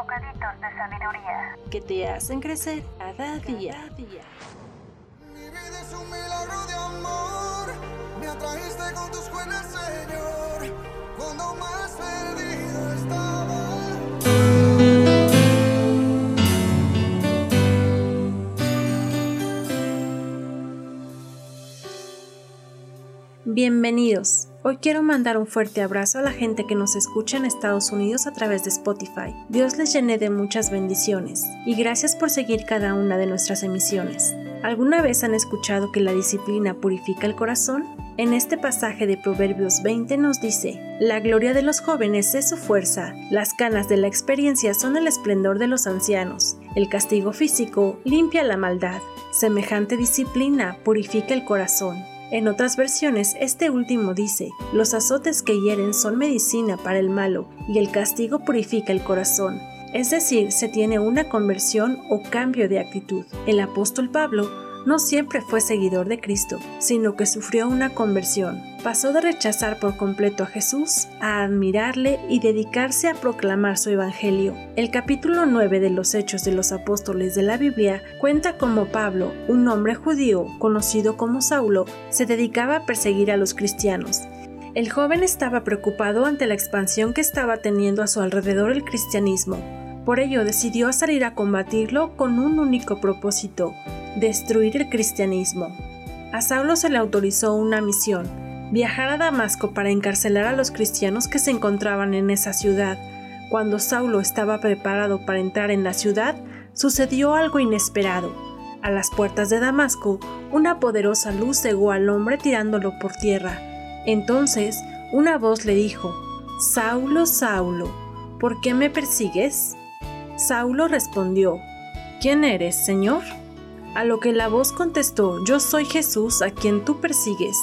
Bocaditos de sabiduría. que te hacen crecer cada día. Mi vida es un milagro de amor. Me atrajiste con tus buenas, Señor. Cuando más perdido estaba. Bienvenidos. Hoy quiero mandar un fuerte abrazo a la gente que nos escucha en Estados Unidos a través de Spotify. Dios les llene de muchas bendiciones y gracias por seguir cada una de nuestras emisiones. ¿Alguna vez han escuchado que la disciplina purifica el corazón? En este pasaje de Proverbios 20 nos dice, La gloria de los jóvenes es su fuerza, las canas de la experiencia son el esplendor de los ancianos, el castigo físico limpia la maldad, semejante disciplina purifica el corazón. En otras versiones, este último dice, los azotes que hieren son medicina para el malo y el castigo purifica el corazón. Es decir, se tiene una conversión o cambio de actitud. El apóstol Pablo no siempre fue seguidor de Cristo, sino que sufrió una conversión. Pasó de rechazar por completo a Jesús a admirarle y dedicarse a proclamar su evangelio. El capítulo 9 de los Hechos de los Apóstoles de la Biblia cuenta cómo Pablo, un hombre judío conocido como Saulo, se dedicaba a perseguir a los cristianos. El joven estaba preocupado ante la expansión que estaba teniendo a su alrededor el cristianismo. Por ello decidió salir a combatirlo con un único propósito, destruir el cristianismo. A Saulo se le autorizó una misión, viajar a Damasco para encarcelar a los cristianos que se encontraban en esa ciudad. Cuando Saulo estaba preparado para entrar en la ciudad, sucedió algo inesperado. A las puertas de Damasco, una poderosa luz cegó al hombre tirándolo por tierra. Entonces, una voz le dijo, Saulo, Saulo, ¿por qué me persigues? Saulo respondió, ¿Quién eres, Señor? A lo que la voz contestó, Yo soy Jesús a quien tú persigues.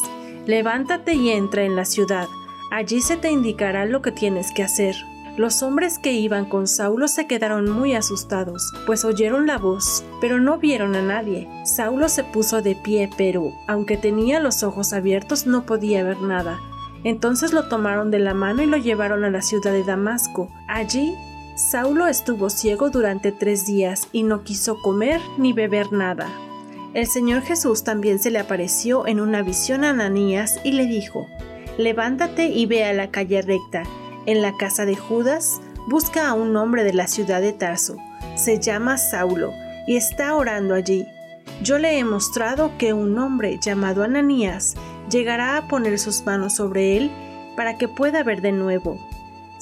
Levántate y entra en la ciudad. Allí se te indicará lo que tienes que hacer. Los hombres que iban con Saulo se quedaron muy asustados, pues oyeron la voz, pero no vieron a nadie. Saulo se puso de pie, pero, aunque tenía los ojos abiertos, no podía ver nada. Entonces lo tomaron de la mano y lo llevaron a la ciudad de Damasco. Allí Saulo estuvo ciego durante tres días y no quiso comer ni beber nada. El Señor Jesús también se le apareció en una visión a Ananías y le dijo, Levántate y ve a la calle recta. En la casa de Judas busca a un hombre de la ciudad de Tarso. Se llama Saulo y está orando allí. Yo le he mostrado que un hombre llamado Ananías llegará a poner sus manos sobre él para que pueda ver de nuevo.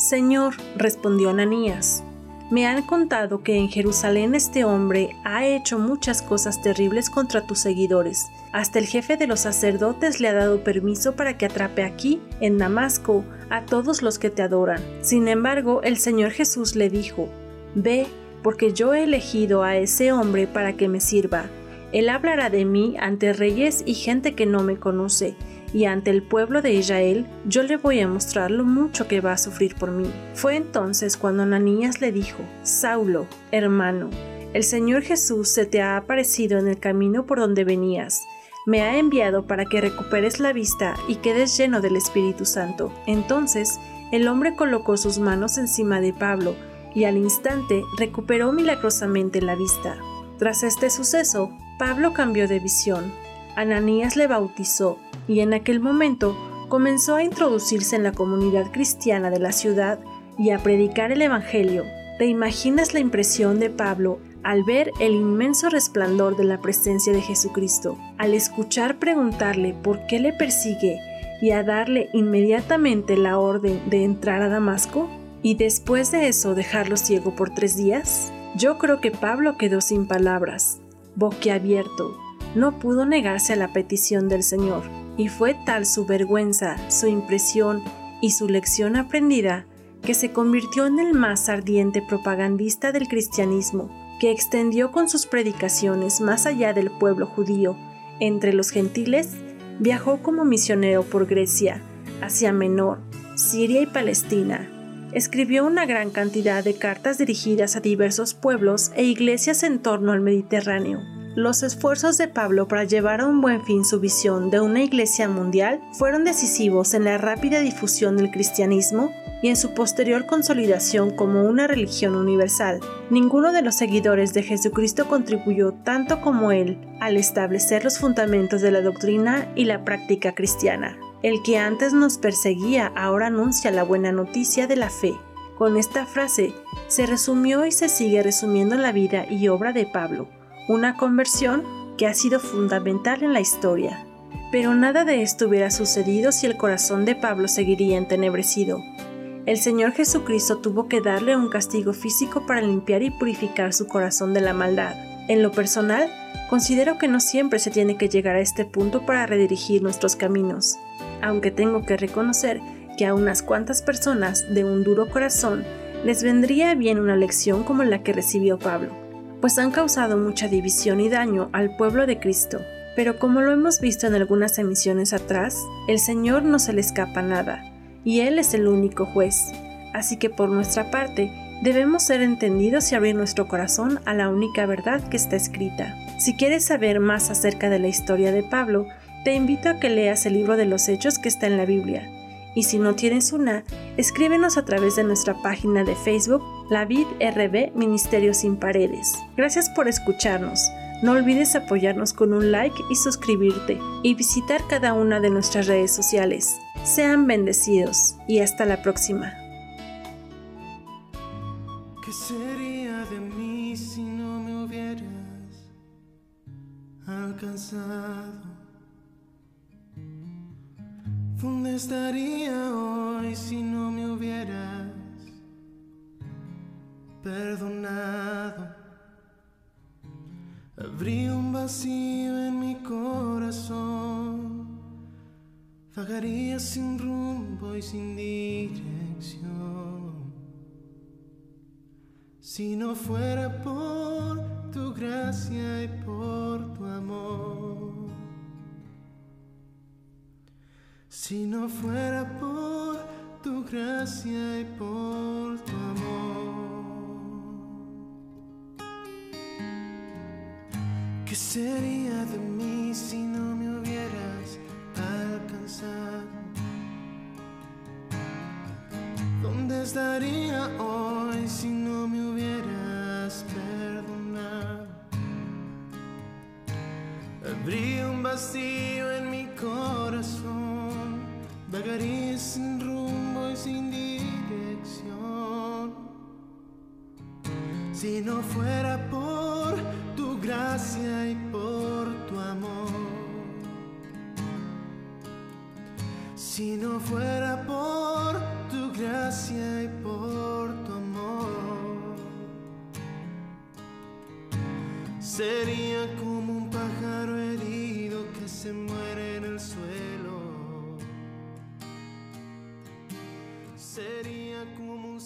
Señor, respondió Ananías, me han contado que en Jerusalén este hombre ha hecho muchas cosas terribles contra tus seguidores. Hasta el jefe de los sacerdotes le ha dado permiso para que atrape aquí, en Damasco, a todos los que te adoran. Sin embargo, el Señor Jesús le dijo, Ve, porque yo he elegido a ese hombre para que me sirva. Él hablará de mí ante reyes y gente que no me conoce, y ante el pueblo de Israel yo le voy a mostrar lo mucho que va a sufrir por mí. Fue entonces cuando Ananías le dijo, Saulo, hermano, el Señor Jesús se te ha aparecido en el camino por donde venías. Me ha enviado para que recuperes la vista y quedes lleno del Espíritu Santo. Entonces el hombre colocó sus manos encima de Pablo y al instante recuperó milagrosamente la vista. Tras este suceso, Pablo cambió de visión. Ananías le bautizó y en aquel momento comenzó a introducirse en la comunidad cristiana de la ciudad y a predicar el Evangelio. ¿Te imaginas la impresión de Pablo al ver el inmenso resplandor de la presencia de Jesucristo, al escuchar preguntarle por qué le persigue y a darle inmediatamente la orden de entrar a Damasco? ¿Y después de eso dejarlo ciego por tres días? Yo creo que Pablo quedó sin palabras, boquiabierto. No pudo negarse a la petición del Señor, y fue tal su vergüenza, su impresión y su lección aprendida que se convirtió en el más ardiente propagandista del cristianismo, que extendió con sus predicaciones más allá del pueblo judío, entre los gentiles, viajó como misionero por Grecia, Asia Menor, Siria y Palestina. Escribió una gran cantidad de cartas dirigidas a diversos pueblos e iglesias en torno al Mediterráneo. Los esfuerzos de Pablo para llevar a un buen fin su visión de una iglesia mundial fueron decisivos en la rápida difusión del cristianismo y en su posterior consolidación como una religión universal. Ninguno de los seguidores de Jesucristo contribuyó tanto como él al establecer los fundamentos de la doctrina y la práctica cristiana. El que antes nos perseguía ahora anuncia la buena noticia de la fe. Con esta frase se resumió y se sigue resumiendo la vida y obra de Pablo, una conversión que ha sido fundamental en la historia. Pero nada de esto hubiera sucedido si el corazón de Pablo seguiría entenebrecido el Señor Jesucristo tuvo que darle un castigo físico para limpiar y purificar su corazón de la maldad. En lo personal, considero que no siempre se tiene que llegar a este punto para redirigir nuestros caminos, aunque tengo que reconocer que a unas cuantas personas de un duro corazón les vendría bien una lección como la que recibió Pablo, pues han causado mucha división y daño al pueblo de Cristo. Pero como lo hemos visto en algunas emisiones atrás, el Señor no se le escapa nada, y Él es el único juez. Así que por nuestra parte, debemos ser entendidos y abrir nuestro corazón a la única verdad que está escrita. Si quieres saber más acerca de la historia de Pablo, te invito a que leas el libro de los hechos que está en la Biblia. Y si no tienes una, escríbenos a través de nuestra página de Facebook, La Vid RB Ministerio Sin Paredes. Gracias por escucharnos. No olvides apoyarnos con un like y suscribirte y visitar cada una de nuestras redes sociales. Sean bendecidos y hasta la próxima. ¿Qué sería de mí si no me hubieras alcanzado? ¿Dónde estaría hoy si no me hubieras perdonado? Habría un vacío en mi corazón Vagaría sin rumbo y sin dirección. Si no fuera por tu gracia y por tu amor. Si no fuera por tu gracia y por sería de mí si no me hubieras ¿Dónde estaría hoy si no me hubieras perdonado? Habría un vacío en mi corazón, vagaría sin rumbo y sin dirección. Si no fuera por gracia y por tu amor. Si no fuera por tu gracia y por tu amor, sería como un pájaro herido que se muere en el suelo. Sería como un